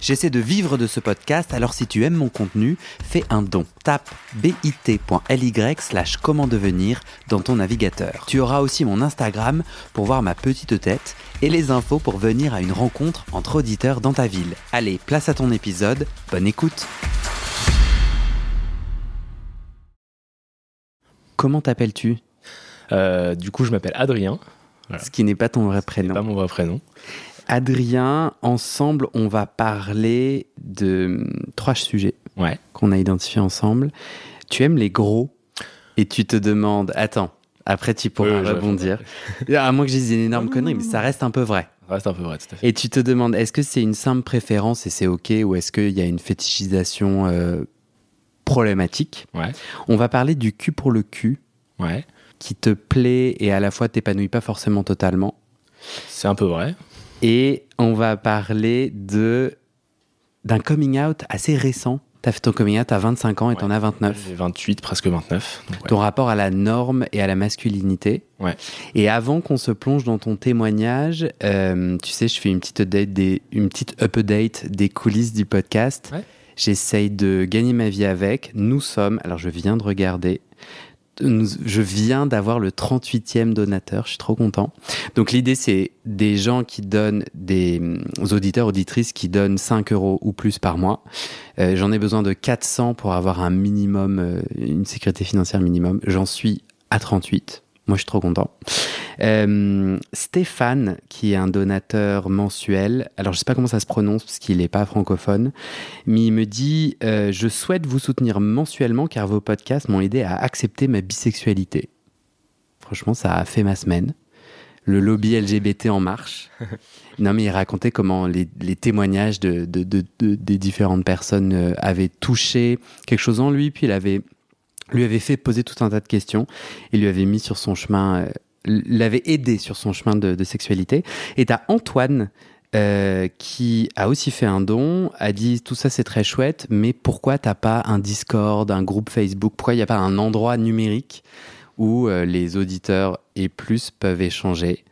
J'essaie de vivre de ce podcast, alors si tu aimes mon contenu, fais un don. Tape bit.ly slash comment devenir dans ton navigateur. Tu auras aussi mon Instagram pour voir ma petite tête et les infos pour venir à une rencontre entre auditeurs dans ta ville. Allez, place à ton épisode, bonne écoute Comment t'appelles-tu? Euh, du coup, je m'appelle Adrien. Voilà. Ce qui n'est pas ton vrai prénom. Pas mon vrai prénom. Adrien, ensemble, on va parler de hum, trois sujets Ouais. qu'on a identifiés ensemble. Tu aimes les gros et tu te demandes, attends, après tu pourras Oui, rebondir. à moins que je dise une énorme connerie, mais ça reste un peu vrai. Ça reste un peu vrai, tout à fait. Et tu te demandes, est-ce que c'est une simple préférence et c'est ok, ou est-ce qu'il y a une fétichisation euh, problématique? Ouais. On va parler du cul pour le cul, Ouais. qui te plaît et à la fois t'épanouit pas forcément totalement. C'est un peu vrai. Et on va parler de d'un coming out assez récent. T'as fait ton coming out à 25 ans et t'en Ouais. as 29. J'ai 28, presque 29. donc ouais. Ton rapport à la norme et à la masculinité. Ouais. Et avant qu'on se plonge dans ton témoignage, euh, tu sais, je fais une petite update des, une petite update des coulisses du podcast. J'essaye de gagner ma vie avec. Nous sommes, alors je viens de regarder, je viens d'avoir le 38e donateur, je suis trop content. Donc l'idée, c'est des gens qui donnent, des hum, auditeurs, auditrices qui donnent 5 euros ou plus par mois. Euh, J'en ai besoin de 400 pour avoir un minimum, euh, une sécurité financière minimum. J'en suis à 38. Moi, je suis trop content. Euh, Stéphane, qui est un donateur mensuel, alors je sais pas comment ça se prononce parce qu'il n'est pas francophone, mais il me dit euh, Je souhaite vous soutenir mensuellement car vos podcasts m'ont aidé à accepter ma bisexualité. Franchement, ça a fait ma semaine. Le lobby LGBT en marche. Non, mais il racontait comment les, les témoignages de, de- de- de- des différentes personnes euh, avaient touché quelque chose en lui, puis il avait, lui avait fait poser tout un tas de questions et lui avait mis sur son chemin, euh, l'avait aidé sur son chemin de, sexualité. Et t'as Antoine euh, qui a aussi fait un don, a dit tout ça c'est très chouette, mais pourquoi t'as pas un Discord, un groupe Facebook? Pourquoi il n'y a pas un endroit numérique où euh, les auditeurs et plus peuvent échanger?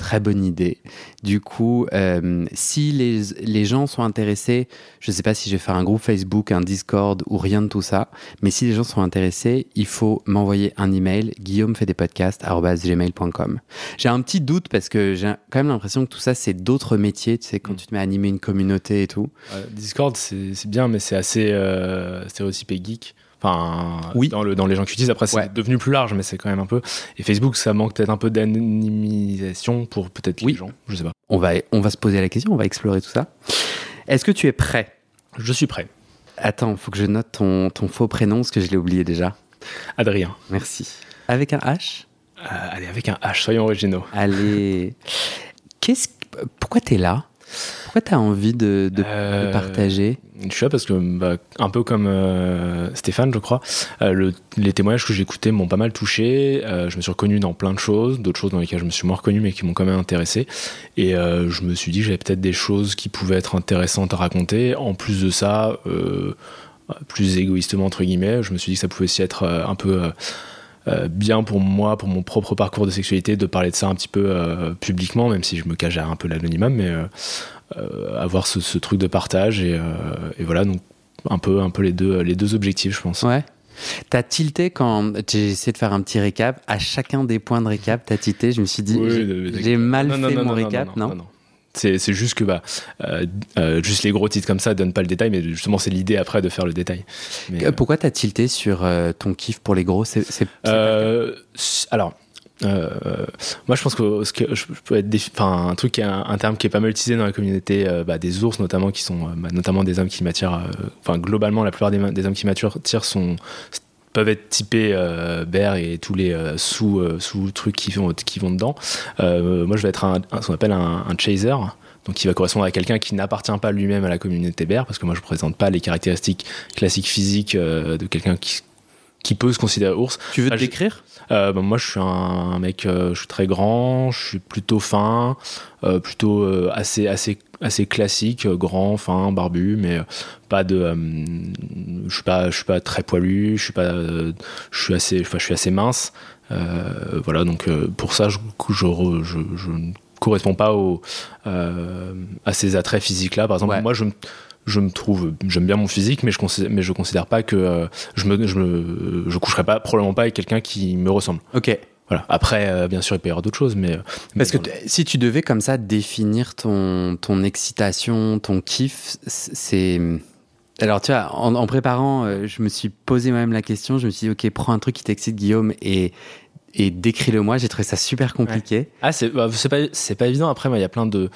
Très bonne idée. Du coup, euh, si les, les gens sont intéressés, je ne sais pas si je vais faire un groupe Facebook, un Discord ou rien de tout ça, mais si les gens sont intéressés, il faut m'envoyer un email, guillaumefait-des-podcasts@gmail.com. J'ai un petit doute parce que j'ai quand même l'impression que tout ça, c'est d'autres métiers, tu sais, quand Mm. tu te mets à animer une communauté et tout. Ouais, Discord, c'est c'est bien, mais c'est assez euh, stéréotypé geek. Enfin, Oui. dans, le, dans les gens qui utilisent. Après, c'est Ouais. devenu plus large, mais c'est quand même un peu. Et Facebook, ça manque peut-être un peu d'animisation pour peut-être Oui. les gens. Je sais pas. On va, on va se poser la question, on va explorer tout ça. Est-ce que tu es prêt? Je suis prêt. Attends, faut que je note ton, ton faux prénom parce que je l'ai oublié déjà. Adrien. Merci. Avec un H? Euh, allez, avec un H, soyons originaux. Allez. Qu'est-ce pourquoi t'es là? Pourquoi t'as envie de, de- de Euh, partager? Je suis là parce que, bah, un peu comme euh, Stéphane, je crois, euh, le- les témoignages que j'ai écoutés m'ont pas mal touché. Je me suis reconnu dans plein de choses, d'autres choses dans lesquelles je me suis moins reconnu, mais qui m'ont quand même intéressé. Et je me suis dit que j'avais peut-être des choses qui pouvaient être intéressantes à raconter. En plus de ça, plus égoïstement, entre guillemets, je me suis dit que ça pouvait aussi être un peu. Euh, bien pour moi, pour mon propre parcours de sexualité, de parler de ça un petit peu euh, publiquement, même si je me cache derrière un peu l'anonymat, mais euh, avoir ce, ce truc de partage et, et voilà donc un peu un peu les deux les deux objectifs je pense Ouais. T'as tilté quand j'ai essayé de faire un petit récap. À chacun des points de récap, t'as tilté. Je me suis dit, Oui, j'ai- mal non, fait non, mon non, récap, non, c'est juste que bah euh, euh, juste les gros titres comme ça donnent pas le détail mais justement c'est l'idée après de faire le détail Mais, Euh, Pourquoi t'as tilté sur euh, ton kiff pour les gros? C'est alors, moi je pense que, ce que je, je peux être enfin un truc un, un terme qui est pas mal utilisé dans la communauté bah, des ours notamment qui sont bah, notamment des hommes qui m'attirent. Enfin globalement la plupart des, des hommes qui m'attirent tirent sont peuvent être typés euh, et tous les euh, sous euh, sous trucs qui vont qui vont dedans. Euh, moi je vais être un, un- ce qu'on appelle un, un chaser. Donc, qui va correspondre à quelqu'un qui n'appartient pas lui-même à la communauté bear, parce que moi, je ne présente pas les caractéristiques classiques physiques de quelqu'un qui, qui peut se considérer ours. Tu veux te Ah, décrire? Euh, bah, moi, je suis un, un mec, euh, je suis très grand, je suis plutôt fin, euh, plutôt assez, assez, assez classique, grand, fin, barbu, mais pas de. je suis pas, je suis pas très poilu, je suis pas, je suis assez, je suis assez mince. voilà, donc pour ça, je, je, je, je ne correspond pas au, à ces attraits physiques-là. Par exemple, moi, je je me trouve, j'aime bien mon physique, mais je considère, mais je considère pas que euh, je me, je me, je coucherai pas, probablement pas avec quelqu'un qui me ressemble. Ok. Voilà. Après, euh, bien sûr, il peut y avoir d'autres choses, mais. Parce que si tu devais comme ça définir ton, ton excitation, ton kiff, c'est. Alors, tu vois, en, préparant, euh, je me suis posé moi-même la question. Je me suis dit, OK, prends un truc qui t'excite, Guillaume, et, et décris-le moi. J'ai trouvé ça super compliqué. Ah, c'est bah, pas, pas évident. Après, moi, il y a plein de.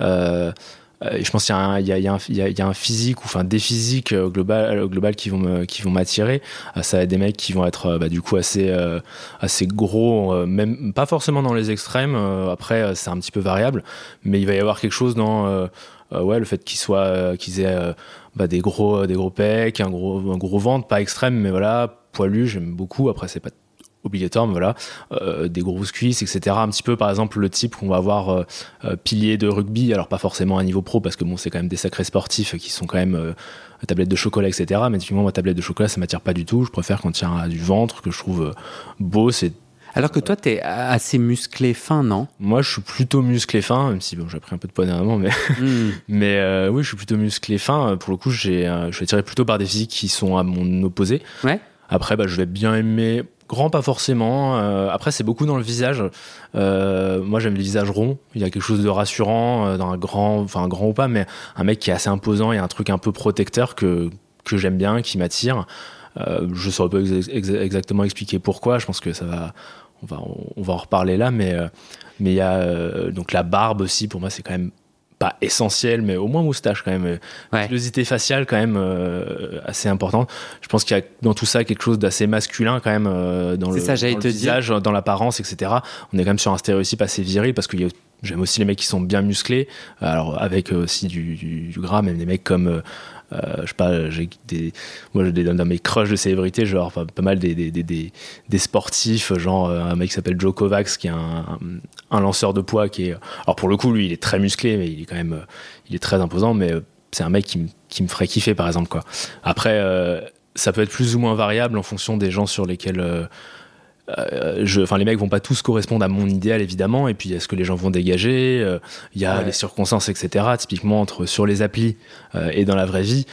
Euh, je pense qu'il y, y, y, a un physique ou enfin des physiques euh, global, euh, global qui vont qui vont m'attirer. ça va être des mecs qui vont être bah, du coup assez assez gros, même pas forcément dans les extrêmes. après, c'est un petit peu variable, mais il va y avoir quelque chose dans ouais le fait qu'ils soient qu'ils aient bah, des gros des gros pecs, un gros un gros ventre, pas extrême, mais voilà poilu. J'aime beaucoup. Après, c'est pas obligatoire, mais voilà, euh, des grosses cuisses, etc. Un petit peu, par exemple, le type qu'on va avoir euh, euh, pilier de rugby, alors pas forcément à niveau pro, parce que bon, c'est quand même des sacrés sportifs qui sont quand même tablette de chocolat, etc. Mais typiquement, ma tablette de chocolat, ça m'attire pas du tout. Je préfère quand il y a du ventre, que je trouve beau, c'est alors que toi, tu es assez musclé fin, non? Moi, je suis plutôt musclé fin, même si bon, j'ai pris un peu de poids dernièrement, mais, hmm. mais oui, je suis plutôt musclé fin. Pour le coup, j'ai, je suis attiré plutôt par des physiques qui sont à mon opposé. Ouais. Après, bah, je vais bien aimer Grand, pas forcément. Euh, après, c'est beaucoup dans le visage. Euh, moi, j'aime les visages ronds. Il y a quelque chose de rassurant euh, dans un grand, enfin un grand ou pas, mais un mec qui est assez imposant. A un truc un peu protecteur que que j'aime bien, qui m'attire. je saurais pas exactement expliquer pourquoi. Je pense que ça va, on va, on va en reparler là, mais mais il y a donc la barbe aussi. Pour moi, c'est quand même pas essentiel, mais au moins moustache quand même. Ouais. faciale quand même euh, assez importante. Je pense qu'il y a dans tout ça quelque chose d'assez masculin quand même euh, dans, le, ça, dans le visage, dans l'apparence, etc. On est quand même sur un stéréotype assez viril parce que j'aime aussi les mecs qui sont bien musclés, alors avec aussi du, gras, même des mecs comme euh, je sais pas, j'ai des, moi j'ai des, dans mes crushs de célébrités, genre pas, mal des, des, des, des, sportifs, genre euh, un mec qui s'appelle Joe Kovacs, qui est un, un, lanceur de poids qui est, alors pour le coup lui il est très musclé, mais il est quand même, il est très imposant, mais euh, c'est un mec qui, qui me ferait kiffer par exemple quoi. Après, ça peut être plus ou moins variable en fonction des gens sur lesquels euh, je, enfin, les mecs vont pas tous correspondre à mon idéal évidemment, et puis il y a ce que les gens vont dégager, euh, il y a les circonstances, etc. Typiquement entre sur les applis euh, et dans la vraie vie.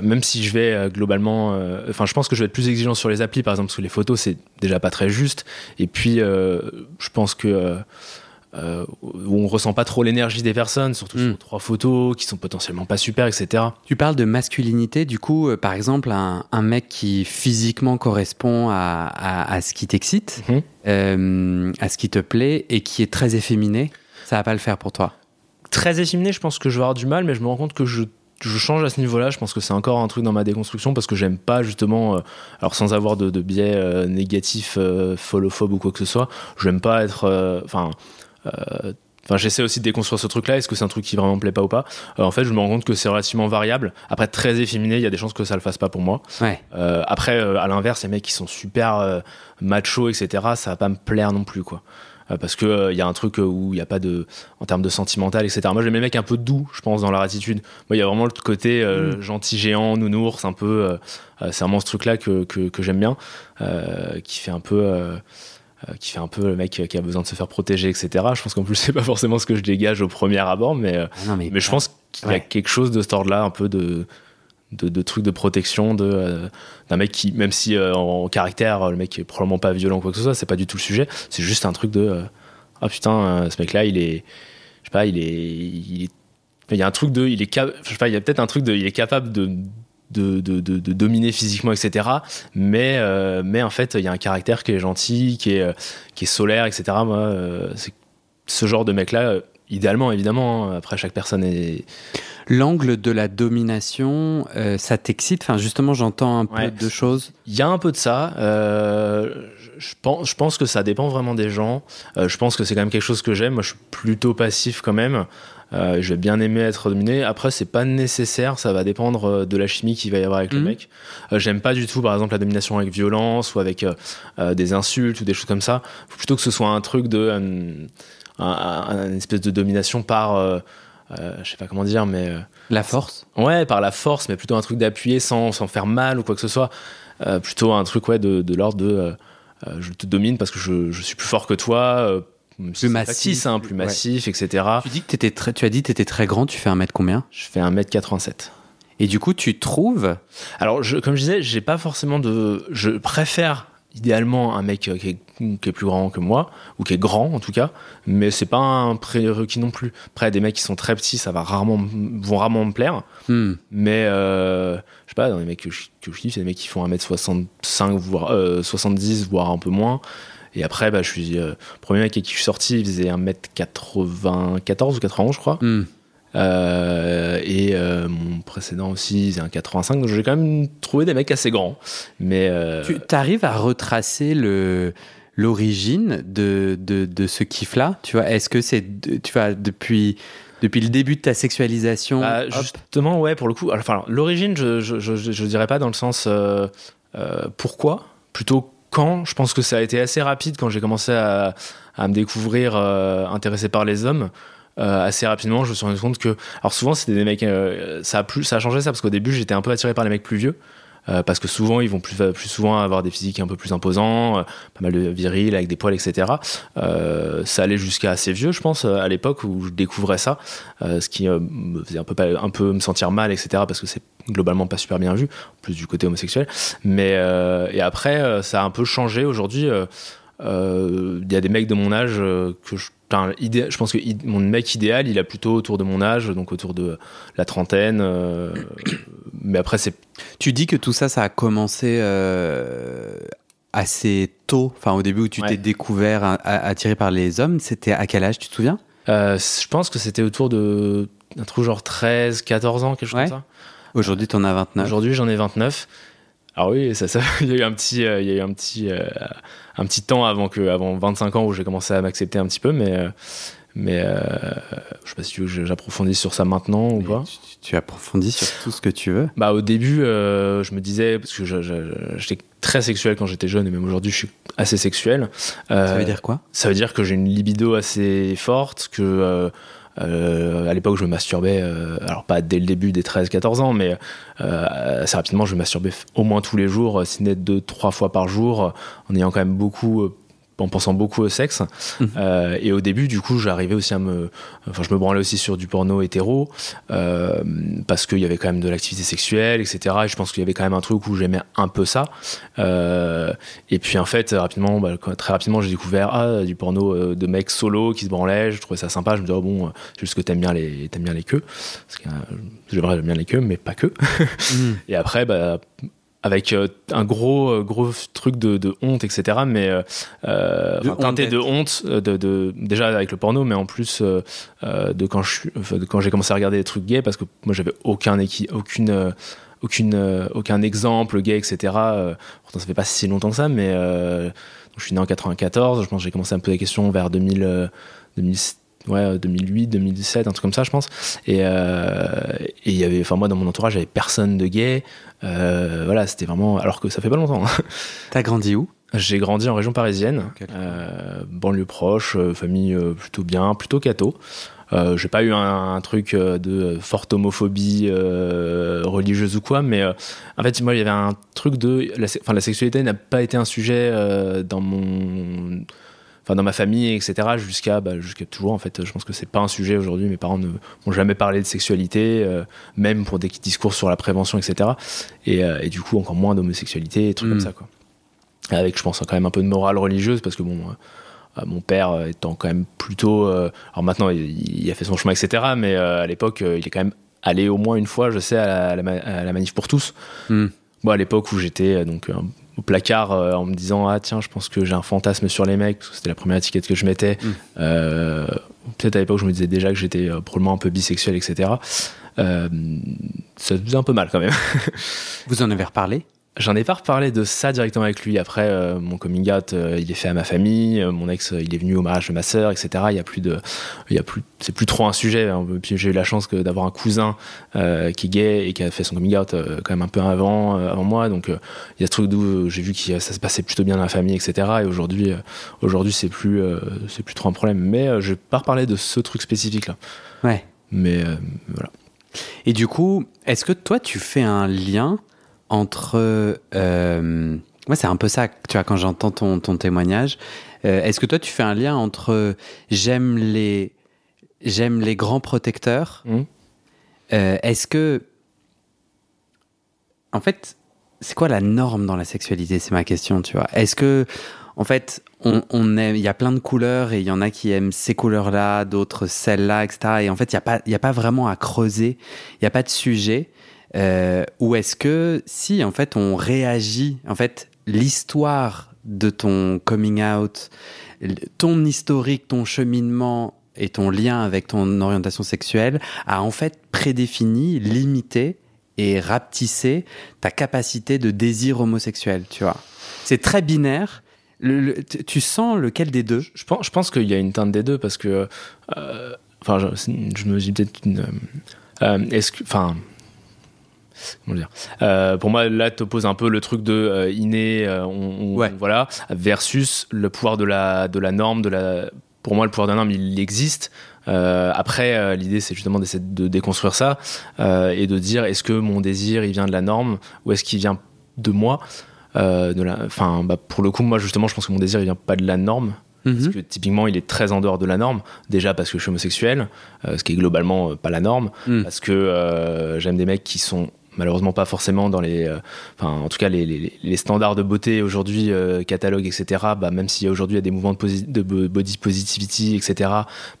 Même si je vais globalement, enfin, je pense que je vais être plus exigeant sur les applis, par exemple, parce que les photos c'est déjà pas très juste. Et puis, je pense que euh, où on ressent pas trop l'énergie des personnes, surtout sur hmm. trois photos qui sont potentiellement pas super, etc. Tu parles de masculinité, du coup, euh, par exemple, un, mec qui physiquement correspond à, ce qui t'excite, mhm. euh, à ce qui te plaît et qui est très efféminé, ça va pas le faire pour toi? Très efféminé, je pense que je vais avoir du mal, mais je me rends compte que je change à ce niveau-là. Je pense que c'est encore un truc dans ma déconstruction parce que j'aime pas justement, alors sans avoir de, biais négatif, followphobe ou quoi que ce soit, j'aime pas être, enfin, euh, enfin, j'essaie aussi de déconstruire ce truc-là. Est-ce que c'est un truc qui vraiment me plaît pas ou pas euh, En fait, je me rends compte que c'est relativement variable. Après, très efféminé, il y a des chances que ça le fasse pas pour moi. Euh, après, à l'inverse, les mecs qui sont super macho, etc., ça va pas me plaire non plus, quoi. parce que il y a un truc où il n'y a pas de, en termes de sentimental, etc. Moi, j'aime les mecs un peu doux, je pense, dans leur attitude. Moi, il y a vraiment le côté mm. gentil géant, nounours, un peu. c'est vraiment ce truc-là que, que, que j'aime bien, qui fait un peu euh, qui fait un peu le mec qui a besoin de se faire protéger, etc. Je pense qu'en plus, c'est pas forcément ce que je dégage au premier abord, mais, euh, ah mais, je pense qu'il y a quelque chose de ce ordre-là, un peu de, de, de trucs de protection de euh, d'un mec qui, même si en, caractère, le mec est probablement pas violent ou quoi que ce soit, c'est pas du tout le sujet, c'est juste un truc de ah putain, ce mec-là, il est, je sais pas, il est, il il y a un truc de, il est, je sais pas, il y a peut-être un truc de, il est capable de de, de, de, dominer physiquement, etc. Mais, euh, mais en fait, il y a un caractère qui est gentil, qui est, euh, qui est solaire, etc. Moi, euh, c'est ce genre de mec-là, idéalement, évidemment, hein. après chaque personne est. L'angle de la domination, ça t'excite? Enfin, justement, j'entends un peu de choses. Il y a un peu de ça. je, pense, je pense que ça dépend vraiment des gens. je pense que c'est quand même quelque chose que j'aime. Moi, je suis plutôt passif quand même. Euh, je vais bien aimer être dominé. Après, c'est pas nécessaire, ça va dépendre euh, de la chimie qu'il va y avoir avec le mhm. mec. Euh, j'aime pas du tout, par exemple, la domination avec violence ou avec des insultes ou des choses comme ça. Faut plutôt que ce soit un truc de. une espèce de domination par. je sais pas comment dire, mais la force. Ouais, par la force, mais plutôt un truc d'appuyer sans, sans faire mal ou quoi que ce soit. plutôt un truc ouais de, de l'ordre de je te domine parce que je, je, suis plus fort que toi plus massif, hein, plus massif, etc. Tu, dis que étais très, tu as dit que tu étais très grand, tu fais un mètre combien? Je fais un mètre 87. Et du coup, tu trouves? Alors, je, comme je disais, j'ai pas forcément de. Je préfère idéalement un mec euh, qui est, plus grand que moi, ou qui est grand en tout cas, mais c'est pas un prérequis non plus. Après, des mecs qui sont très petits, ça va rarement, vont rarement me plaire. Hmm. Mais euh, je sais pas, dans les mecs que je, que c'est des mecs qui font 1m65, voire 70, euh, voire un peu moins. Et après, bah, je suis. le premier mec avec qui je suis sorti, il faisait 1m94 ou 91, je crois. Hmm. Euh, et euh, mon précédent aussi, c'est un 85. Donc j'ai quand même trouvé des mecs assez grands. Mais euh, tu arrives à retracer le l'origine de, de, de, ce kiff-là? Tu vois, est-ce que c'est tu vois depuis depuis le début de ta sexualisation bah, Justement, ouais, pour le coup. Enfin, l'origine, je, je, je, je, dirais pas dans le sens pourquoi, plutôt quand. Je pense que ça a été assez rapide quand j'ai commencé à, me découvrir intéressé par les hommes. Euh, assez rapidement, je me suis rendu compte que, alors souvent c'était des mecs, euh, ça a plus, ça a changé ça parce qu'au début j'étais un peu attiré par les mecs plus vieux. Euh, parce que souvent ils vont plus, plus souvent avoir des physiques un peu plus imposants, pas mal de virils avec des poils, etc. ça allait jusqu'à assez vieux, je pense, à l'époque où je découvrais ça, ce qui me faisait un peu, un peu me sentir mal, etc. Parce que c'est globalement pas super bien vu, en plus du côté homosexuel. Mais et après, ça a un peu changé. Aujourd'hui, il y a des mecs de mon âge que je je pense que mon mec idéal, il a plutôt autour de mon âge, donc autour de la trentaine. Euh, mais après, c'est. Tu dis que tout ça, ça a commencé euh, assez tôt. Enfin, au début où tu t'es découvert attiré par les hommes, c'était à quel âge, tu te souviens? Euh, Je pense que c'était autour de un truc genre 13, 14 ans, quelque chose comme ça. Aujourd'hui, tu en as 29. Aujourd'hui, j'en ai 29. Alors oui, ça, ça, il y a eu un petit, il y a eu un petit, un petit temps avant que, avant 25 ans où j'ai commencé à m'accepter un petit peu, mais euh, mais euh, je sais pas si tu veux que j'approfondisse sur ça maintenant ou pas. Tu, approfondis sur tout ce que tu veux. Bah au début, euh, je me disais parce que j'étais très sexuel quand j'étais jeune et même aujourd'hui je suis assez sexuel. ça veut dire quoi? Ça veut dire que j'ai une libido assez forte, que euh, à l'époque, je me masturbais, euh, alors pas dès le début des 13-14 ans, mais euh, assez rapidement, je me masturbais au moins tous les jours, si n'est deux, trois fois par jour, en ayant quand même beaucoup en pensant beaucoup au sexe. Mhm. Euh, et au début, du coup, j'arrivais aussi à me. Enfin, je me branlais aussi sur du porno hétéro, euh, parce qu'il y avait quand même de l'activité sexuelle, etc. Et je pense qu'il y avait quand même un truc où j'aimais un peu ça. Euh, et puis, en fait, rapidement, bah, très rapidement, j'ai découvert ah, du porno de mecs solo qui se branlaient. Je trouvais ça sympa. Je me disais, oh, bon, c'est juste que t'aimes bien, les, aimes bien les queues. Parce que j'aimerais bien les queues, mais pas que. Mhm. Et après, bah avec euh, un gros euh, gros truc de, de honte etc mais euh, de teinté de honte de, de, déjà avec le porno mais en plus de quand je de quand j'ai commencé à regarder des trucs gays parce que moi j'avais aucun aucune aucune aucun exemple gay etc pourtant ça fait pas si longtemps que ça mais je suis né en 94 je pense que j'ai commencé à me poser la question vers 2000 2007 ouais 2008 2017 un truc comme ça je pense. Et il y avait enfin moi dans mon entourage j'avais personne de gay. Euh, voilà c'était vraiment alors que ça fait pas longtemps hein. t'as grandi où? J'ai grandi en région parisienne. Euh, banlieue proche euh, famille plutôt bien plutôt catho. J'ai pas eu un, truc de forte homophobie religieuse ou quoi, mais en fait, moi, il y avait un truc de. La, enfin, la sexualité n'a pas été un sujet dans mon enfin dans ma famille, etc. Jusqu'à bah, jusqu'à toujours en fait. Je pense que c'est pas un sujet aujourd'hui. Mes parents ne m'ont jamais parlé de sexualité, euh, même pour des discours sur la prévention, etc. Euh, et, du coup encore moins d'homosexualité, et trucs comme mm. ça quoi. Avec je pense quand même un peu de morale religieuse parce que bon. Euh, mon père étant quand même plutôt. alors maintenant, il, a fait son chemin, etc. Mais à l'époque, il est quand même allé au moins une fois, je sais, à la, manif pour tous. Mm. Moi, à l'époque où j'étais donc au placard euh, en me disant ah tiens je pense que j'ai un fantasme sur les mecs parce que c'était la première étiquette que je mettais. Mm. euh, peut-être à l'époque je me disais déjà que j'étais euh, probablement un peu bisexuel etc ça faisait un peu mal quand même. Vous en avez reparlé? J'en ai pas reparlé de ça directement avec lui. Après, euh, mon coming out, euh, il est fait à ma famille. Euh, mon ex, il est venu au mariage de ma sœur, etc. Il y a plus de, il y a plus, c'est plus trop un sujet. Hein. Puis j'ai eu la chance d'avoir un cousin qui est gay et qui a fait son coming out quand même un peu avant, avant moi. Donc il y a ce truc d'où j'ai vu que ça se passait plutôt bien dans la famille, etc. Et aujourd'hui, aujourd'hui, c'est plus, c'est plus trop un problème. Mais je vais pas reparler de ce truc spécifique là. Ouais. Mais voilà. Et du coup, est-ce que toi, tu fais un lien entre... moi, c'est un peu ça, tu vois, quand j'entends ton, ton témoignage. est-ce que toi, tu fais un lien entre j'aime les, j'aime les grands protecteurs mmh. Est-ce que... En fait, c'est quoi la norme dans la sexualité C'est ma question, tu vois. Est-ce que, en fait, on, il y a plein de couleurs et il y en a qui aiment ces couleurs-là, d'autres celles-là, etc. Et en fait, il n'y a, pas, a pas vraiment à creuser, il n'y a pas de sujet. Euh, ou est-ce que, si, en fait, on réagit, en fait, l'histoire de ton coming out, ton historique, ton cheminement et ton lien avec ton orientation sexuelle a en fait prédéfini, limité et rapetisser ta capacité de désir homosexuel, tu vois? C'est très binaire. tu sens lequel des deux? Je pense, je pense qu'il y a une teinte des deux parce que. Euh, enfin, je, me dis peut-être une. Euh. Enfin. Comment dire? Euh, Pour moi, là, tu opposes un peu le truc de inné, voilà, versus le pouvoir de la, de la norme, de la. Pour moi, le pouvoir de la norme, il existe. Euh, après, euh, l'idée, c'est justement d'essayer de déconstruire ça euh, et de dire est-ce que mon désir, il vient de la norme ou est-ce qu'il vient de moi? De la, bah, pour le coup, moi, justement, je pense que mon désir, il vient pas de la norme. Parce mhm. que typiquement, il est très en dehors de la norme. Déjà parce que je suis homosexuel, ce qui est globalement pas la norme. Mhm. Parce que j'aime des mecs qui sont malheureusement pas forcément dans les euh, enfin en tout cas les, les, les standards de beauté aujourd'hui euh, catalogue etc bah même si aujourd'hui il y a des mouvements de, de, body positivity etc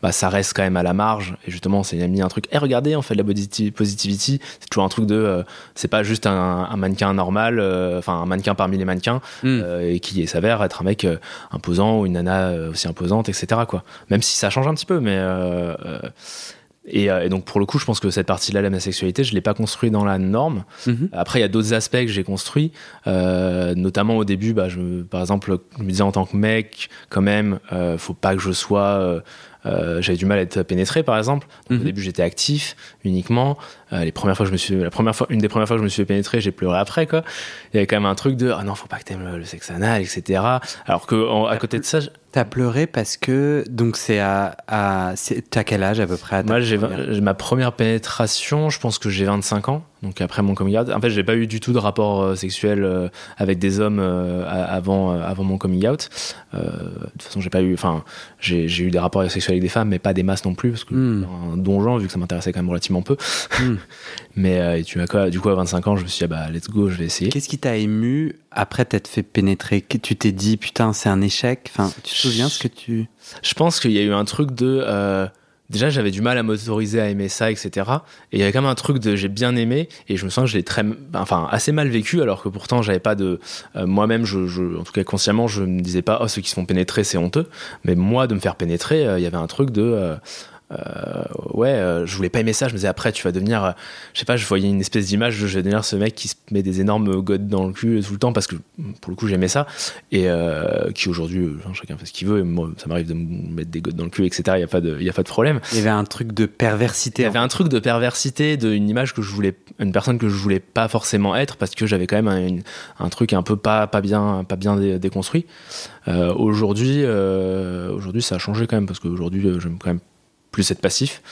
bah ça reste quand même à la marge. Et justement c'est mis un truc et eh, regardez on fait de la body positivity. C'est toujours un truc de euh, c'est pas juste un, un mannequin normal enfin un mannequin parmi les mannequins hmm. et qui s'avère être un mec imposant ou une nana aussi imposante etc quoi. Même si ça change un petit peu mais euh, et, donc pour le coup, je pense que cette partie-là, la sexualité, je l'ai pas construit dans la norme. Mhm. Après, il y a d'autres aspects que j'ai construits, euh, notamment au début. Bah, je, par exemple, je me disais en tant que mec, quand même, euh, faut pas que je sois euh, euh, j'avais du mal à être pénétré par exemple. Au mhm. début j'étais actif uniquement. Euh, les premières fois je me suis, la première fois, une des premières fois que je me suis fait pénétrer, j'ai pleuré après quoi. Il y avait quand même un truc de ah non faut pas que t'aimes le, le sexe anal etc. Alors que à côté de ça, T'as pleuré parce que donc c'est à, à t'as quel âge à peu près Moi j'ai ma première pénétration, je pense que j'ai 25 ans. Donc après mon coming out, en fait j'ai pas eu du tout de rapport euh, sexuel euh, avec des hommes euh, avant avant mon coming out. de toute façon j'ai pas eu, enfin j'ai eu des rapports sexuels avec des femmes, mais pas des masses non plus parce que hmm. un donjon vu que ça m'intéressait quand même relativement peu. Hmm. mais tu quoi Du coup à 25 ans je me suis dit ah bah let's go, je vais essayer. Qu'est-ce qui t'a ému après t'être fait pénétrer Tu t'es dit putain c'est un échec? Enfin tu te souviens ce que tu Je pense qu'il y a eu un truc de déjà j'avais du mal à m'autoriser à aimer ça, etc. Et il y avait quand même un truc de j'ai bien aimé et je me sens que je l'ai très, enfin assez mal vécu alors que pourtant j'avais pas de, euh, moi-même, je, en tout cas consciemment, je me disais pas oh ceux qui se font pénétrer c'est honteux, mais moi de me faire pénétrer, euh, il y avait un truc de euh, euh, ouais, euh, je voulais pas aimer ça. Je me disais après, tu vas devenir, euh, je sais pas, je voyais une espèce d'image de je vais devenir ce mec qui se met des énormes godes dans le cul tout le temps parce que pour le coup j'aimais ça et qui aujourd'hui, chacun fait ce qu'il veut. Et moi, ça m'arrive de me mettre des godes dans le cul, etc. Il y a pas de, il y a pas de problème. Il y avait un truc de perversité. Il y avait un truc de perversité, d'une image que je voulais, une personne que je voulais pas forcément être parce que j'avais quand même un, truc un peu pas, pas bien, pas bien déconstruit. aujourd'hui, aujourd'hui, ça a changé quand même parce qu'aujourd'hui, j'aime quand même plus être passif.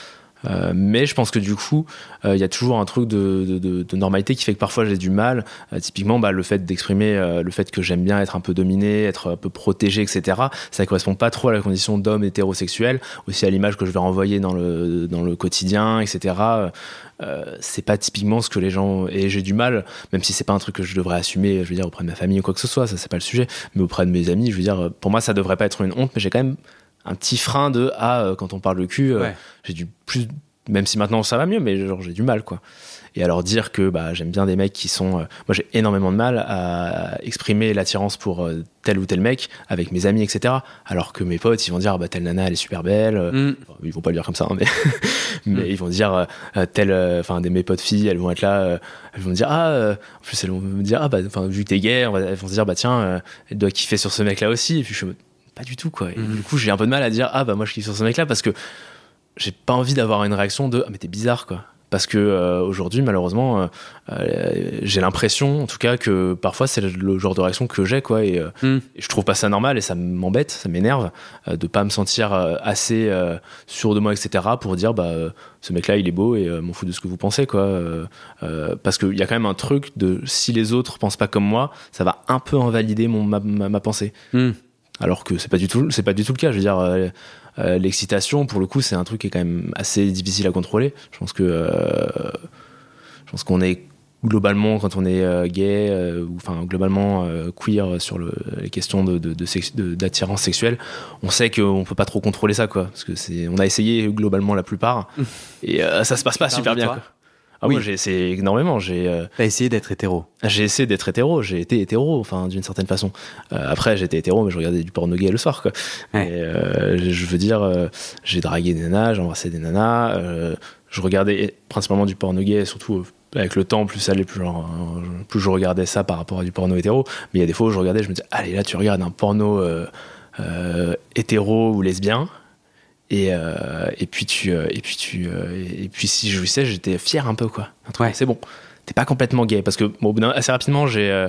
Euh, mais je pense que du coup, euh, il y a toujours un truc de, normalité qui fait que parfois j'ai du mal. Euh, typiquement, bah, le fait d'exprimer le fait que j'aime bien être un peu dominé, être un peu protégé, etc. Ça correspond pas trop à la condition d'homme hétérosexuel, aussi à l'image que je vais renvoyer dans le, dans le quotidien, etc. c'est pas typiquement ce que les gens et j'ai du mal, même si c'est pas un truc que je devrais assumer, je veux dire auprès de ma famille ou quoi que ce soit, ça c'est pas le sujet, mais auprès de mes amis, je veux dire, pour moi ça devrait pas être une honte, mais j'ai quand même un petit frein de ah euh, quand on parle de cul euh, j'ai du plus même si maintenant ça va mieux mais genre j'ai du mal quoi et alors dire que bah, j'aime bien des mecs qui sont euh, moi j'ai énormément de mal à exprimer l'attirance pour tel ou tel mec avec mes amis etc alors que mes potes ils vont dire ah, bah telle nana elle est super belle mm. ils vont pas le dire comme ça hein, mais mais mm. ils vont dire telle enfin des mes potes filles elles vont être là elles vont dire ah en plus elles vont me dire ah bah enfin vu que t'es gay elles vont se dire bah tiens elle doit kiffer sur ce mec là aussi et puis je pas du tout quoi. Et mhm. du coup, j'ai un peu de mal à dire ah bah moi je kiffe sur ce mec là parce que j'ai pas envie d'avoir une réaction de ah mais t'es bizarre quoi. parce que euh, aujourd'hui malheureusement j'ai l'impression en tout cas que parfois c'est le genre de réaction que j'ai quoi et, et je trouve pas ça normal et ça m'embête ça m'énerve de pas me sentir assez sûr de moi etc pour dire bah ce mec là il est beau et m'en fous de ce que vous pensez quoi parce qu'il y a quand même un truc de si les autres pensent pas comme moi ça va un peu invalider mon, ma, ma, ma pensée Hmm. Alors que c'est pas du tout c'est pas du tout le cas je veux dire euh, euh, l'excitation pour le coup c'est un truc qui est quand même assez difficile à contrôler. Je pense que euh, je pense qu'on est globalement quand on est euh, gay euh, ou enfin globalement queer sur le, les questions de, de, de d'attirance sexuelle on sait qu'on peut pas trop contrôler ça quoi. Parce que c'est on a essayé globalement la plupart. Et euh, ça se passe pas super bien quoi. Ah Oui. moi j'ai essayé énormément j'ai euh, T'as essayé d'être hétéro. j'ai essayé d'être hétéro, j'ai été hétéro, enfin d'une certaine façon. Euh, après, j'étais hétéro, mais je regardais du porno gay le soir, quoi. Ouais. Et, euh, je veux dire, euh, j'ai dragué des nanas, j'ai embrassé des nanas, euh, je regardais principalement du porno gay, surtout euh, avec le temps, plus ça allait, plus, genre, euh, plus je regardais ça par rapport à du porno hétéro. Mais il y a des fois où je regardais, je me disais, allez, là, tu regardes un porno euh, euh, hétéro ou lesbien. Et, euh, et puis tu euh, et puis tu euh, et puis si je jouissais j'étais fier un peu quoi. Ouais. c'est bon. T'es pas complètement gay parce que bon, assez rapidement j'ai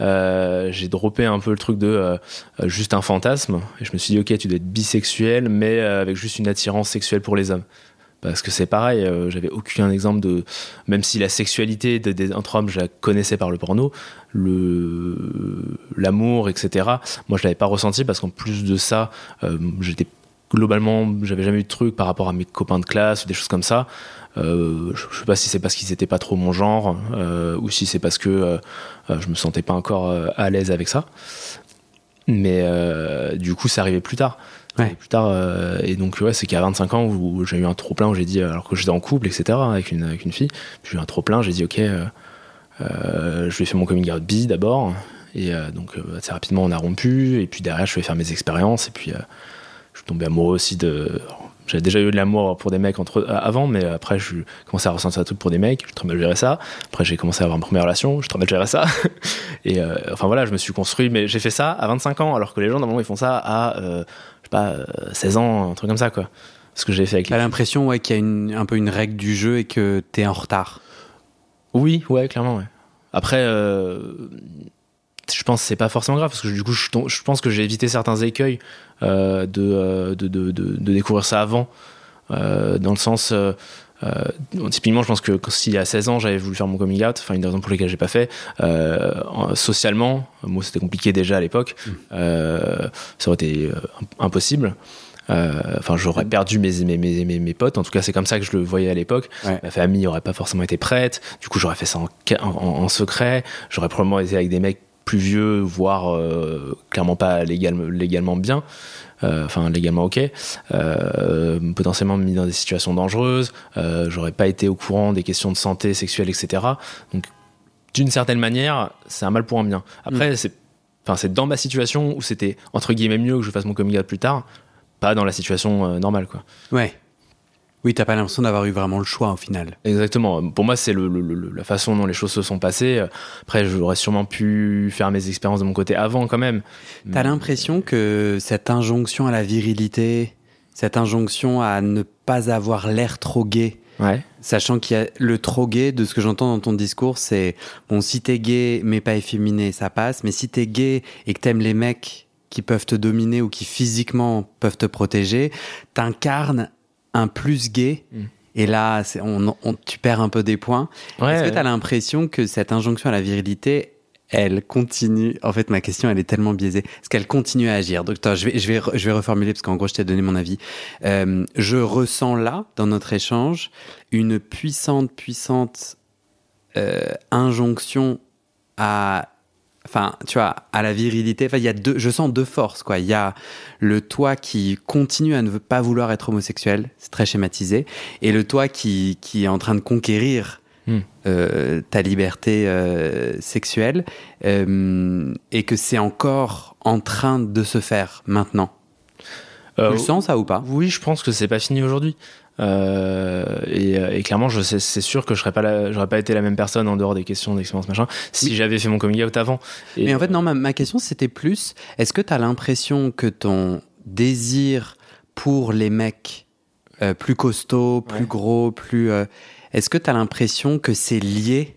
euh, j'ai droppé un peu le truc de euh, juste un fantasme. Et je me suis dit ok tu dois être bisexuel mais avec juste une attirance sexuelle pour les hommes. Parce que c'est pareil euh, j'avais aucun exemple de même si la sexualité des entre hommes je la connaissais par le porno le l'amour etc moi je l'avais pas ressenti parce qu'en plus de ça euh, j'étais globalement j'avais jamais eu de truc par rapport à mes copains de classe ou des choses comme ça. Euh, je, je sais pas si c'est parce qu'ils étaient pas trop mon genre euh, ou si c'est parce que euh, euh, je me sentais pas encore à l'aise avec ça. Mais du coup ça arrivait plus tard. Ouais. plus tard et donc ouais c'est qu'à 25 ans où, où j'ai eu un trop plein où j'ai dit alors que j'étais en couple etc avec une, avec une fille j'ai eu un trop plein j'ai dit ok je lui ai fait mon coming out bi d'abord et donc assez rapidement on a rompu et puis derrière je vais faire mes expériences et puis suis tombé amoureux aussi de j'avais déjà eu de l'amour pour des mecs entre, euh, avant, mais après, je commençais à ressentir un truc pour des mecs. J'ai très mal géré ça. Après, j'ai commencé à avoir une première relation. J'ai très mal géré ça. Et euh, enfin voilà, je me suis construit, mais j'ai fait ça à 25 ans, alors que les gens, normalement, ils font ça à, euh, je sais pas, euh, 16 ans, un truc comme ça, quoi. Ce que j'ai fait avec T'as l'impression ouais, qu'il y a une, un peu une règle du jeu et que t'es en retard? Oui, ouais, clairement, ouais. Après, euh, je pense que c'est pas forcément grave, parce que du coup, je, pense que j'ai évité certains écueils euh, de, euh, de, de, de- de découvrir ça avant, euh, dans le sens. euh, typiquement, je pense que quand- si à 16 ans j'avais voulu faire mon coming out, enfin une des raisons pour lesquelles j'ai pas fait, en- socialement, moi c'était compliqué déjà à l'époque, euh, ça aurait été impossible. Enfin, j'aurais perdu mes, mes, mes, mes, mes potes. En tout cas, c'est comme ça que je le voyais à l'époque. Ouais. Ma famille aurait pas forcément été prête. Du coup, j'aurais fait ça en- en secret. J'aurais probablement été avec des mecs plus vieux, voire euh, clairement pas légal, légalement bien. Euh, Enfin, légalement ok. Euh, potentiellement mis dans des situations dangereuses. Euh, j'aurais pas été au courant des questions de santé sexuelle, etc. Donc, d'une certaine manière, c'est un mal pour un bien. Après, c'est Enfin, c'est dans ma situation où c'était entre guillemets mieux que je fasse mon coming out plus tard, pas dans la situation euh, normale, quoi. Ouais. Oui, t'as pas l'impression d'avoir eu vraiment le choix au final. Exactement. Pour moi, c'est le, le- le- la façon dont les choses se sont passées. Après, j'aurais sûrement pu faire mes expériences de mon côté avant, quand même. T'as l'impression que cette injonction à la virilité, cette injonction à ne pas avoir l'air trop gay, Ouais. sachant qu'il y a le trop gay, de ce que j'entends dans ton discours, c'est bon, si t'es gay mais pas efféminé, ça passe, mais si t'es gay et que t'aimes les mecs qui peuvent te dominer ou qui physiquement peuvent te protéger, t'incarnes un plus gay. Mm. Et là, c'est- on, on- tu perds un peu des points. Ouais. Est-ce que tu as l'impression que cette injonction à la virilité, elle continue? En fait, ma question, elle est tellement biaisée. Est-ce qu'elle continue à agir? Donc, attends, je vais, je vais, re- je vais reformuler parce qu'en gros, je t'ai donné mon avis. Euh, je ressens là, dans notre échange, une puissante, puissante euh, injonction à enfin tu vois à la virilité enfin il y a deux je sens deux forces quoi il y a le toi qui continue à ne pas vouloir être homosexuel c'est très schématisé et le toi qui, qui est en train de conquérir Hmm. euh, ta liberté euh, sexuelle euh, et que c'est encore en train de se faire maintenant tu le sens ça ou pas? Oui, je pense que c'est pas fini aujourd'hui. Euh, et, et clairement, je sais, c'est sûr que je serais pas, la- j'aurais pas été la même personne en dehors des questions d'expérience machin si j'avais fait mon coming out avant. Et, Mais en fait, non, ma, ma question, c'était plus, est-ce que tu as l'impression que ton désir pour les mecs euh, plus costaud, plus Ouais. gros, plus. euh, Est-ce que tu as l'impression que c'est lié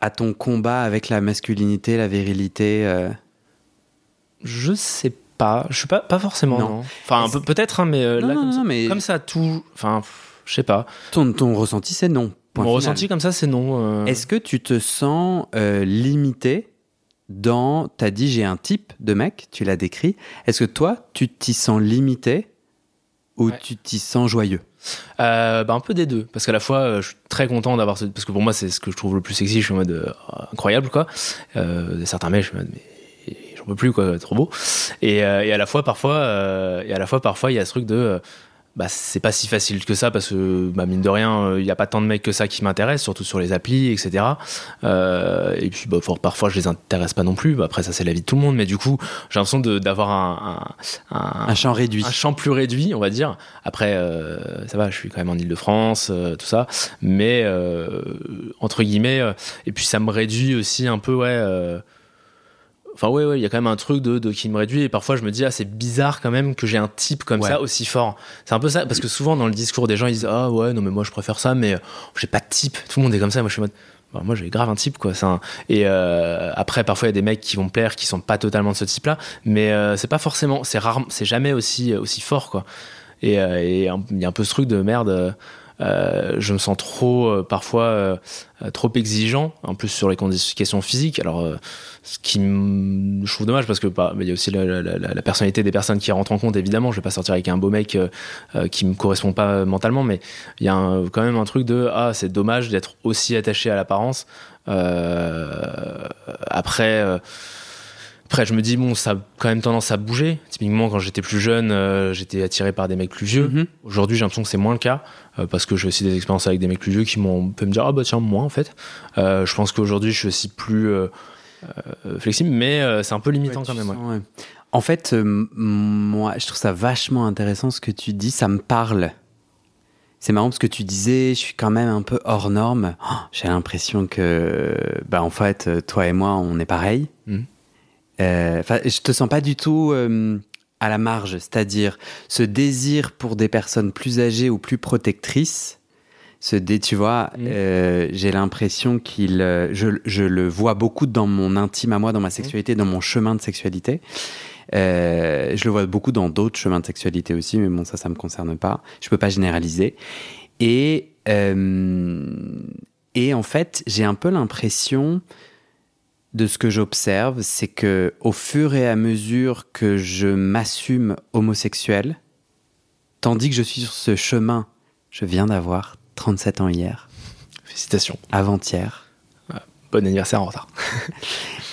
à ton combat avec la masculinité, la virilité euh? Je sais pas. Je suis pas, pas forcément. Non. Non. Enfin, un peu- peut-être, hein, mais euh, Non, là, non, comme, ça, mais- comme ça, tout. Enfin, je sais pas. ton, ton ressenti, c'est non. Point Mon final. ressenti comme ça, c'est non. euh. Est-ce que tu te sens euh, limité dans. Tu as dit j'ai un type de mec, tu l'as décrit. Est-ce que toi, tu t'y sens limité ou Ouais. tu t'y sens joyeux? Euh, bah, un peu des deux. Parce qu'à la fois, euh, je suis très content d'avoir ce. Parce que pour moi, c'est ce que je trouve le plus sexy. Je suis en mode euh, incroyable, quoi. Certains mecs, je suis en mode, mais j'en peux plus, quoi. Trop beau. Et, euh, et à la fois, parfois, euh, et à la fois, parfois, il y a ce truc de. euh, bah, c'est pas si facile que ça parce que bah, mine de rien il n'y a pas tant de mecs que ça qui m'intéressent surtout sur les applis etc Euh, et puis bah, parfois je les intéresse pas non plus Bah, après ça c'est la vie de tout le monde mais du coup j'ai l'impression d'avoir un, un- un- Un champ réduit. un champ plus réduit, on va dire. Après, euh, ça va, je suis quand même en Ile-de-France, euh, tout ça. Mais, entre guillemets, et puis ça me réduit aussi un peu, ouais. Enfin, ouais, ouais, il y a quand même un truc de, de- qui me réduit. Et parfois, je me dis, ah, c'est bizarre quand même que j'ai un type comme Ouais. ça aussi fort. C'est un peu ça, parce que souvent, dans le discours des gens, ils disent, ah, ouais, non, mais moi, je préfère ça, mais euh, j'ai pas de type. Tout le monde est comme ça. Moi, je suis en mode, bah, moi, j'ai grave un type, quoi. Un- Et euh, après, parfois, il y a des mecs qui vont me plaire, qui sont pas totalement de ce type-là, mais euh, c'est pas forcément, c'est rare, c'est jamais aussi, aussi fort, quoi. Et euh, il y a un peu ce truc de merde. Euh, je me sens trop euh, parfois euh, euh, trop exigeant en plus sur les questions physiques. Alors euh, ce qui je trouve dommage parce que bah, il y a aussi la, la- la- la personnalité des personnes qui rentrent en compte évidemment. Je vais pas sortir avec un beau mec qui me correspond pas mentalement mais il y a un- quand même un truc de ah c'est dommage d'être aussi attaché à l'apparence. Après après, je me dis, bon, ça a quand même tendance à bouger. Typiquement, quand j'étais plus jeune, euh, j'étais attiré par des mecs plus vieux. Mhm. Aujourd'hui, j'ai l'impression que c'est moins le cas euh, parce que j'ai aussi des expériences avec des mecs plus vieux qui m'ont peut me dire, ah bah tiens, moi en fait. Euh, je pense qu'aujourd'hui, je suis aussi plus flexible, mais c'est un peu limitant Ouais, quand même. ouais. sens, ouais. En fait, moi, je trouve ça vachement intéressant ce que tu dis. Ça me parle. C'est marrant parce que tu disais, je suis quand même un peu hors norme. Oh, J'ai l'impression que, bah, en fait, toi et moi, on est pareil. Mhm. Enfin, je te sens pas du tout euh, à la marge. C'est-à-dire, ce désir pour des personnes plus âgées ou plus protectrices. Ce dé, tu vois, Mhm. euh, j'ai l'impression qu'il, euh, je, je le vois beaucoup dans mon intime à moi, dans ma sexualité, dans mon chemin de sexualité. Euh, je le vois beaucoup dans d'autres chemins de sexualité aussi, mais bon, ça, ça me concerne pas. Je peux pas généraliser. Et, euh, et en fait, j'ai un peu l'impression de ce que j'observe, c'est que au fur et à mesure que je m'assume homosexuel, tandis que je suis sur ce chemin, je viens d'avoir 37 ans hier, Félicitations. avant-hier, Bon anniversaire en retard.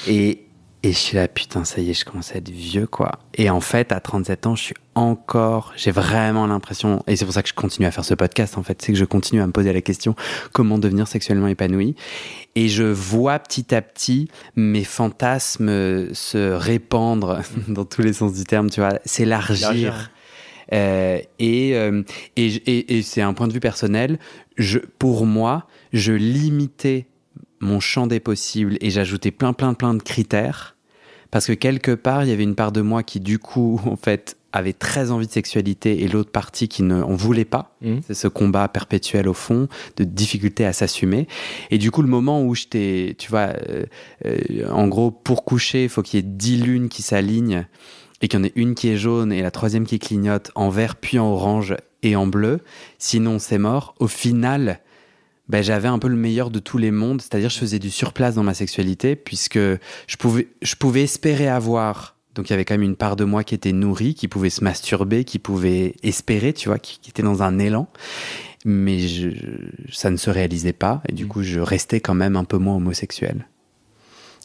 Et, et je suis là, putain, ça y est, je commence à être vieux, quoi. Et en fait, à 37 ans, je suis encore, j'ai vraiment l'impression, et c'est pour ça que je continue à faire ce podcast, en fait, c'est que je continue à me poser la question, comment devenir sexuellement épanoui. Et je vois petit à petit mes fantasmes se répandre dans tous les sens du terme, tu vois, s'élargir. Élargir. Euh, et, euh, et, et, et c'est un point de vue personnel. Je, pour moi, je limitais mon champ des possibles et j'ajoutais plein, plein, plein de critères parce que quelque part, il y avait une part de moi qui, du coup, en fait, avait très envie de sexualité et l'autre partie qui ne en voulait pas. Mhm. C'est ce combat perpétuel au fond de difficulté à s'assumer. Et du coup, le moment où je t'ai, tu vois, euh, euh, en gros, pour coucher, il faut qu'il y ait dix lunes qui s'alignent et qu'il y en ait une qui est jaune et la troisième qui clignote en vert puis en orange et en bleu. Sinon, c'est mort. Au final, ben, j'avais un peu le meilleur de tous les mondes, c'est-à-dire je faisais du surplace dans ma sexualité puisque je pouvais, je pouvais espérer avoir. Donc il y avait quand même une part de moi qui était nourrie, qui pouvait se masturber, qui pouvait espérer, tu vois, qui, qui était dans un élan. Mais je, je- ça ne se réalisait pas et du Mm. coup je restais quand même un peu moins homosexuel.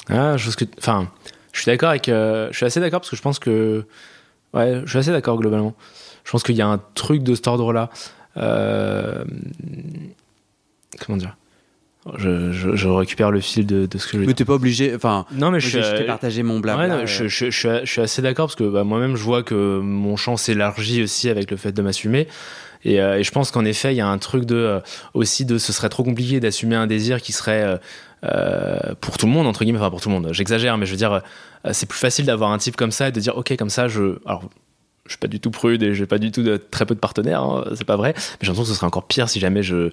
Ah, chose que, enfin, je suis d'accord avec, euh, je suis assez d'accord parce que je pense que, ouais, je suis assez d'accord globalement. Je pense qu'il y a un truc de cet ordre-là. Euh, comment dire? Je, je, je récupère le fil de, de ce que je veux Mais t'es pas obligé, enfin, Non, mais je je, t'ai partagé mon blabla. Ouais, non, euh, je, je- je suis, je suis assez d'accord parce que bah, moi-même je vois que mon champ s'élargit aussi avec le fait de m'assumer. Et, euh, et je pense qu'en effet, il y a un truc de euh, aussi de ce serait trop compliqué d'assumer un désir qui serait pour tout le monde entre guillemets, enfin pour tout le monde. J'exagère, mais je veux dire, euh, c'est plus facile d'avoir un type comme ça et de dire ok comme ça, je alors je suis pas du tout prude et j'ai pas du tout de très peu de partenaires, hein, c'est pas vrai. Mais j'ai l'impression que ce serait encore pire si jamais je.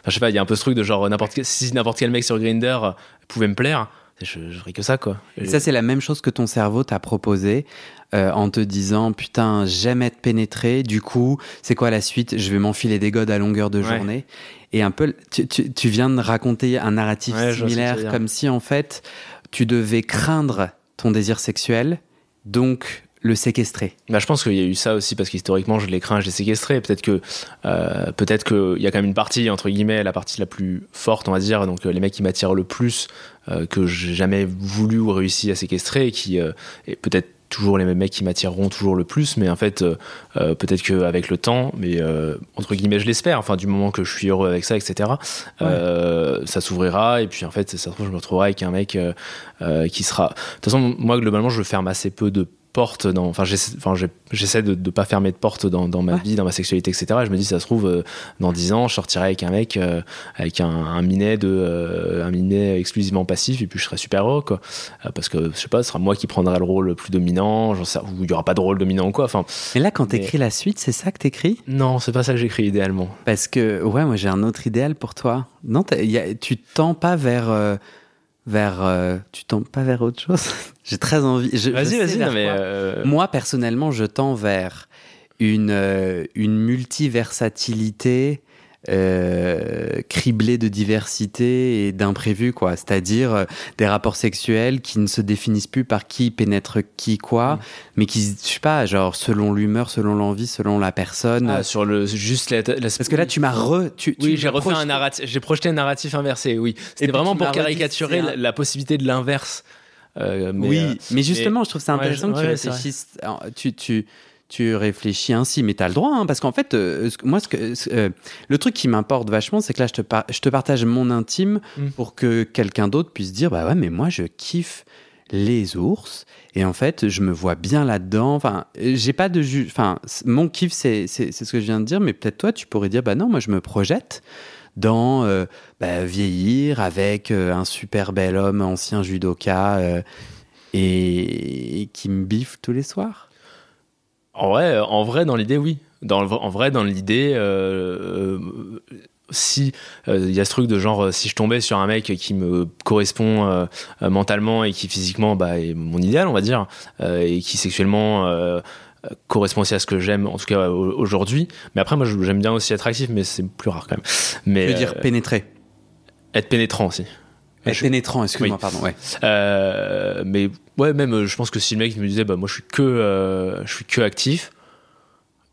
Enfin, je sais pas, il y a un peu ce truc de genre, n'importe quel, si n'importe quel mec sur Grinder pouvait me plaire, je, je que ça, quoi. Et ça, c'est la même chose que ton cerveau t'a proposé euh, en te disant Putain, j'aime être pénétré, du coup, c'est quoi la suite? Je vais m'enfiler des godes à longueur de journée. Et un peu, tu, tu, tu, viens de raconter un narratif Ouais, similaire, comme si en fait, tu devais craindre ton désir sexuel, donc le séquestrer. Bah, je pense qu'il y a eu ça aussi parce qu'historiquement je l'ai craint, je l'ai séquestré. Peut-être que euh, peut-être qu'il y a quand même une partie entre guillemets la partie la plus forte on va dire donc euh, les mecs qui m'attirent le plus euh, que j'ai jamais voulu ou réussi à séquestrer et qui euh, et peut-être toujours les mêmes mecs qui m'attireront toujours le plus mais en fait euh, peut-être qu'avec le temps mais euh, entre guillemets je l'espère enfin du moment que je suis heureux avec ça etc euh, ça s'ouvrira et puis en fait ça se trouve je me retrouverai avec un mec qui sera de toute façon moi globalement je ferme assez peu de portes dans enfin j'essaie enfin, j'ai- j'essaie de ne pas fermer de portes dans, dans ma Ouais. vie dans ma sexualité etc et je me dis ça se trouve euh, dans 10 ans je sortirai avec un mec euh, avec un, un minet de euh, un minet exclusivement passif et puis je serai super heureux quoi parce que je sais pas ce sera moi qui prendrai le rôle le plus dominant ou il y aura pas de rôle dominant ou quoi enfin Mais là, quand Mais- t'écris la suite, c'est ça que t'écris? Non c'est pas ça que j'écris idéalement Parce que, ouais, moi j'ai un autre idéal pour toi. Non, y a- tu tends pas vers. Vers euh, tu tends pas vers autre chose? J'ai très envie. vas-y vas-y euh, Moi, personnellement, je tends vers une, euh, une multiversatilité euh, criblée de diversité et d'imprévus, quoi. C'est-à-dire euh, des rapports sexuels qui ne se définissent plus par qui pénètre qui quoi, Mm. mais qui, je sais pas, genre selon l'humeur, selon l'envie, selon la personne. ah, sur le juste la, la- Parce que là, tu m'as re. Tu, tu Oui, j'ai refait un projeté- narratif, j'ai projeté un narratif inversé, oui. C'était vraiment tu pour caricaturer la, un- la possibilité de l'inverse. Euh, mais, oui, euh, mais justement, je trouve ça intéressant que tu ouais, vrai. réfléchisses. Tu, tu, tu réfléchis ainsi, mais tu as le droit, hein, parce qu'en fait, euh, moi, ce que, ce- euh, le truc qui m'importe vachement, c'est que là, je te, par- je te partage mon intime Mm. pour que quelqu'un d'autre puisse dire Bah ouais, mais moi, je kiffe les ours. Et en fait, je me vois bien là-dedans. Enfin, j'ai pas de juge. Enfin, mon kiff, c'est ce que je viens de dire, mais peut-être toi, tu pourrais dire Bah non, moi, je me projette dans euh, bah, vieillir avec un super bel homme ancien judoka et, et qui me biffe tous les soirs. En vrai, euh, en vrai, dans l'idée, oui. Dans, en vrai, dans l'idée, euh, euh, si euh, il y a ce truc de genre, si je tombais sur un mec qui me correspond mentalement et qui physiquement bah, est mon idéal, on va dire, et qui sexuellement correspond aussi à ce que j'aime, en tout cas au- aujourd'hui. Mais après, moi, j'aime bien aussi être actif, mais c'est plus rare quand même. Mais Je veux dire pénétrer. être pénétrant aussi. Pénétrant, excuse-moi, Oui. pardon. Ouais. Euh, mais ouais, même euh, je pense que si le mec me disait bah moi je suis que euh, je suis que actif,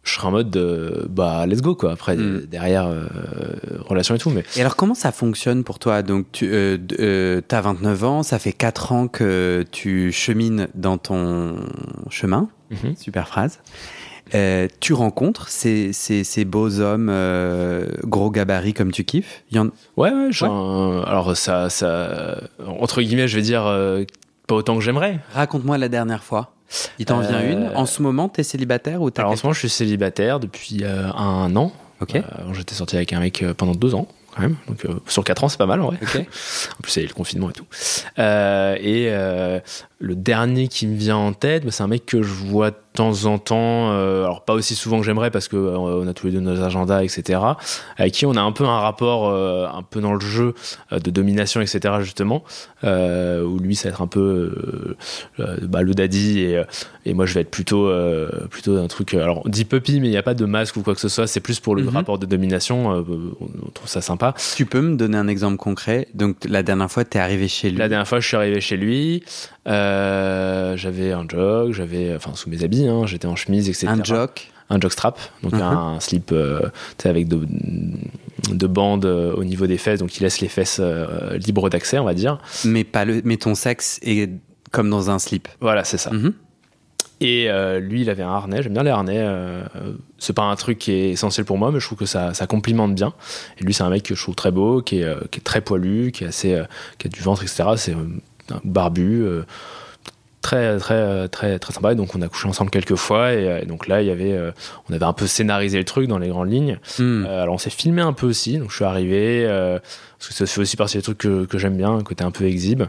je serais en mode de, bah let's go quoi. Après Mm. derrière euh, relation et tout, mais Et alors, comment ça fonctionne pour toi? Donc, tu as 29 ans, ça fait 4 ans que tu chemines dans ton chemin. Mhm. Super phrase. Euh, tu rencontres ces, ces, ces beaux hommes euh, gros gabarits comme tu kiffes? Il y en... ouais ouais. un- alors ça ça entre guillemets je vais dire euh, pas autant que j'aimerais. Raconte-moi la dernière fois. Il t'en vient une En ce moment, t'es célibataire ou t'as Alors en ce moment je suis célibataire depuis euh, un an. Ok. Euh, J'étais sorti avec un mec pendant deux ans quand même. Donc euh, sur quatre ans c'est pas mal en vrai. Ok. En plus, il y a eu le confinement et tout. Euh, et euh, le dernier qui me vient en tête, bah, c'est un mec que je vois de temps en temps, euh, alors pas aussi souvent que j'aimerais parce que euh, on a tous les deux nos agendas, etc. Avec qui on a un peu un rapport, euh, un peu dans le jeu de domination, etc. Justement, où lui, ça va être un peu bah, le daddy et, et moi, je vais être plutôt, plutôt un truc. Alors, on dit puppy, mais il n'y a pas de masque ou quoi que ce soit. C'est plus pour le Mhm. rapport de domination. on, on trouve ça sympa. Tu peux me donner un exemple concret? Donc, la dernière fois, t'es arrivé chez lui. La dernière fois, je suis arrivé chez lui. Euh, j'avais un jog, j'avais, enfin, sous mes habits, hein, j'étais en chemise, etc. un jock. Un jog strap, donc Mhm. un slip euh, avec de, de bandes euh, au niveau des fesses, donc il laisse les fesses euh, libres d'accès, on va dire. Mais, pas le, mais ton sexe est comme dans un slip. Voilà, c'est ça. Mhm. Et lui, il avait un harnais. J'aime bien les harnais. c'est pas un truc qui est essentiel pour moi, mais je trouve que ça, ça complimente bien. Et lui, c'est un mec que je trouve très beau, qui est, qui est très poilu, qui, est assez, qui a du ventre, etc. C'est barbu. euh, très très très très sympa. Et donc on a couché ensemble quelques fois. Et, donc là il y avait on avait un peu scénarisé le truc dans les grandes lignes. Hmm. alors on s'est filmé un peu aussi. Donc je suis arrivé parce que ça fait aussi partie des trucs que, que j'aime bien côté un peu exhibe.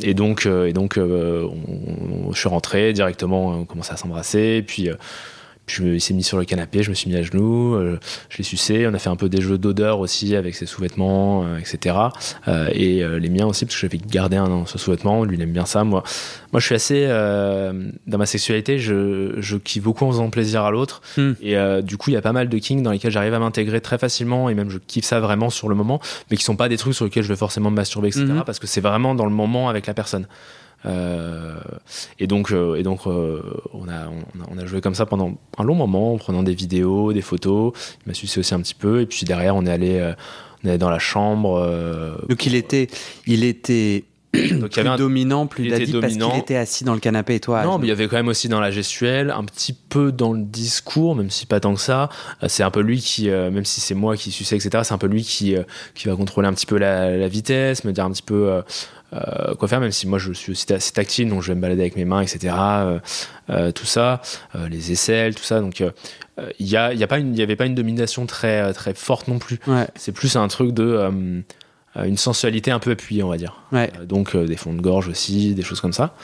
Et donc et donc je suis rentré directement on commençait à s'embrasser. Et puis je me, il s'est mis sur le canapé, je me suis mis à genoux, euh, je l'ai sucé. On a fait un peu des jeux d'odeur aussi avec ses sous-vêtements, euh, etc. Euh, et les miens aussi, parce que j'avais gardé un sous-vêtement. Lui, il aime bien ça. Moi, moi je suis assez. dans ma sexualité, je, je kiffe beaucoup en faisant plaisir à l'autre. Hmm. Et du coup, il y a pas mal de kings dans lesquels j'arrive à m'intégrer très facilement. Et même, je kiffe ça vraiment sur le moment. Mais qui sont pas des trucs sur lesquels je vais forcément me masturber, etc. Hmm. Parce que c'est vraiment dans le moment avec la personne. Euh, et donc, euh, et donc euh, on, a, on, a, joué comme ça pendant un long moment, en prenant des vidéos, des photos. Il m'a sucé aussi un petit peu. Et puis derrière, on est allé, on est dans la chambre. donc il était, il était donc, plus il y avait un, dominant, plus addict parce qu'il était assis dans le canapé et toi. Non, mais il y avait quand même aussi dans la gestuelle, un petit peu dans le discours, même si pas tant que ça. C'est un peu lui qui, même si c'est moi qui suçais, etc. C'est un peu lui qui, qui va contrôler un petit peu la, la vitesse, me dire un petit peu euh, quoi faire, même si moi je suis aussi assez tactile, donc je vais me balader avec mes mains, etc. Euh, euh, tout ça, les aisselles, tout ça. Donc il y, a, y, a pas une, y avait pas une domination très, très forte non plus. C'est plus un truc de euh, une sensualité un peu appuyée, on va dire. Euh, donc euh, des fonds de gorge aussi, des choses comme ça.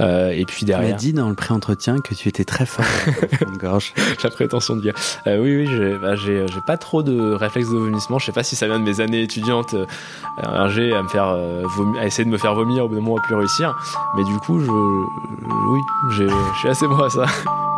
et puis derrière. Tu m'as dit dans le pré-entretien que tu étais très fort fonds de gorge. La prétention de dire. oui, oui, j'ai bah, pas trop de réflexe de vomissement. Je sais pas si ça vient de mes années étudiantes. un G à me faire à essayer de me faire vomir au bout d'un moment à plus réussir. Mais du coup, je, oui, je suis assez bon à ça.